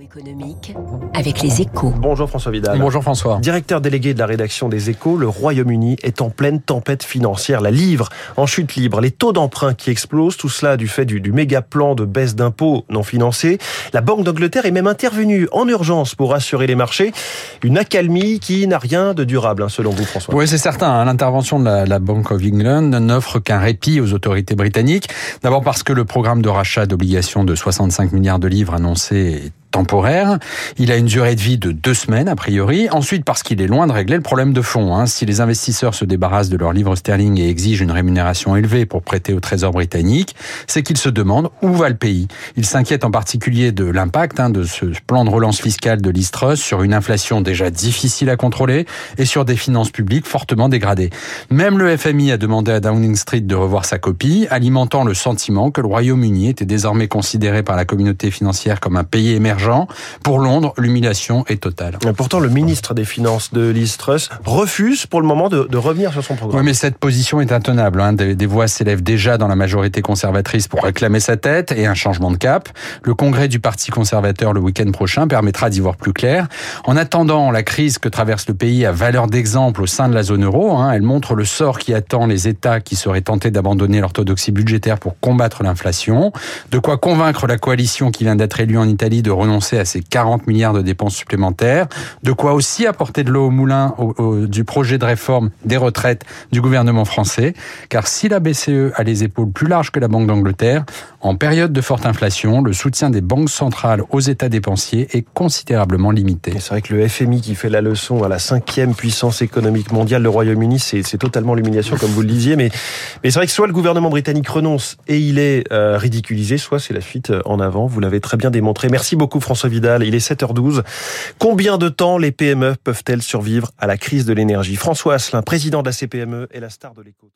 économique avec les échos. Bonjour François Vidal. Bonjour François. Directeur délégué de la rédaction des échos, le Royaume-Uni est en pleine tempête financière. La livre en chute libre, les taux d'emprunt qui explosent, tout cela du fait du, du méga plan de baisse d'impôts non financé. La Banque d'Angleterre est même intervenue en urgence pour rassurer les marchés. Une accalmie qui n'a rien de durable, hein, selon vous François. Oui, c'est certain. hein. L'intervention de la, la Bank of England n'offre qu'un répit aux autorités britanniques. D'abord parce que le programme de rachat d'obligations de 65 milliards de livres annoncé est temporaire. Il a une durée de vie de deux semaines, a priori. Ensuite, parce qu'il est loin de régler le problème de fond. hein. Si les investisseurs se débarrassent de leurs livres sterling et exigent une rémunération élevée pour prêter au Trésor britannique, c'est qu'ils se demandent où va le pays. Ils s'inquiètent en particulier de l'impact hein, de ce plan de relance fiscale de l'Istrus sur une inflation déjà difficile à contrôler et sur des finances publiques fortement dégradées. Même le FMI a demandé à Downing Street de revoir sa copie, alimentant le sentiment que le Royaume-Uni était désormais considéré par la communauté financière comme un pays émergent. Pour Londres, l'humiliation est totale. Pourtant, le ministre des Finances de Liz Truss refuse pour le moment de, de revenir sur son programme. Oui, mais cette position est intenable. Hein. Des, des voix s'élèvent déjà dans la majorité conservatrice pour réclamer sa tête et un changement de cap. Le congrès du Parti conservateur le week-end prochain permettra d'y voir plus clair. En attendant, la crise que traverse le pays a valeur d'exemple au sein de la zone euro. Hein. Elle montre le sort qui attend les États qui seraient tentés d'abandonner l'orthodoxie budgétaire pour combattre l'inflation. De quoi convaincre la coalition qui vient d'être élue en Italie de renoncer à ces 40 milliards de dépenses supplémentaires. De quoi aussi apporter de l'eau au moulin au, au, du projet de réforme des retraites du gouvernement français. Car si la BCE a les épaules plus larges que la Banque d'Angleterre, en période de forte inflation, le soutien des banques centrales aux États dépensiers est considérablement limité. C'est vrai que le FMI qui fait la leçon à la cinquième puissance économique mondiale, le Royaume-Uni, c'est totalement l'humiliation, comme vous le disiez. Mais, mais c'est vrai que soit le gouvernement britannique renonce et il est euh, ridiculisé, soit c'est la fuite en avant. Vous l'avez très bien démontré. Merci beaucoup François Vidal. Il est 7h12. Combien de temps les PME peuvent-elles survivre à la crise de l'énergie? François Asselin, président de la CPME, est la star de l'écho.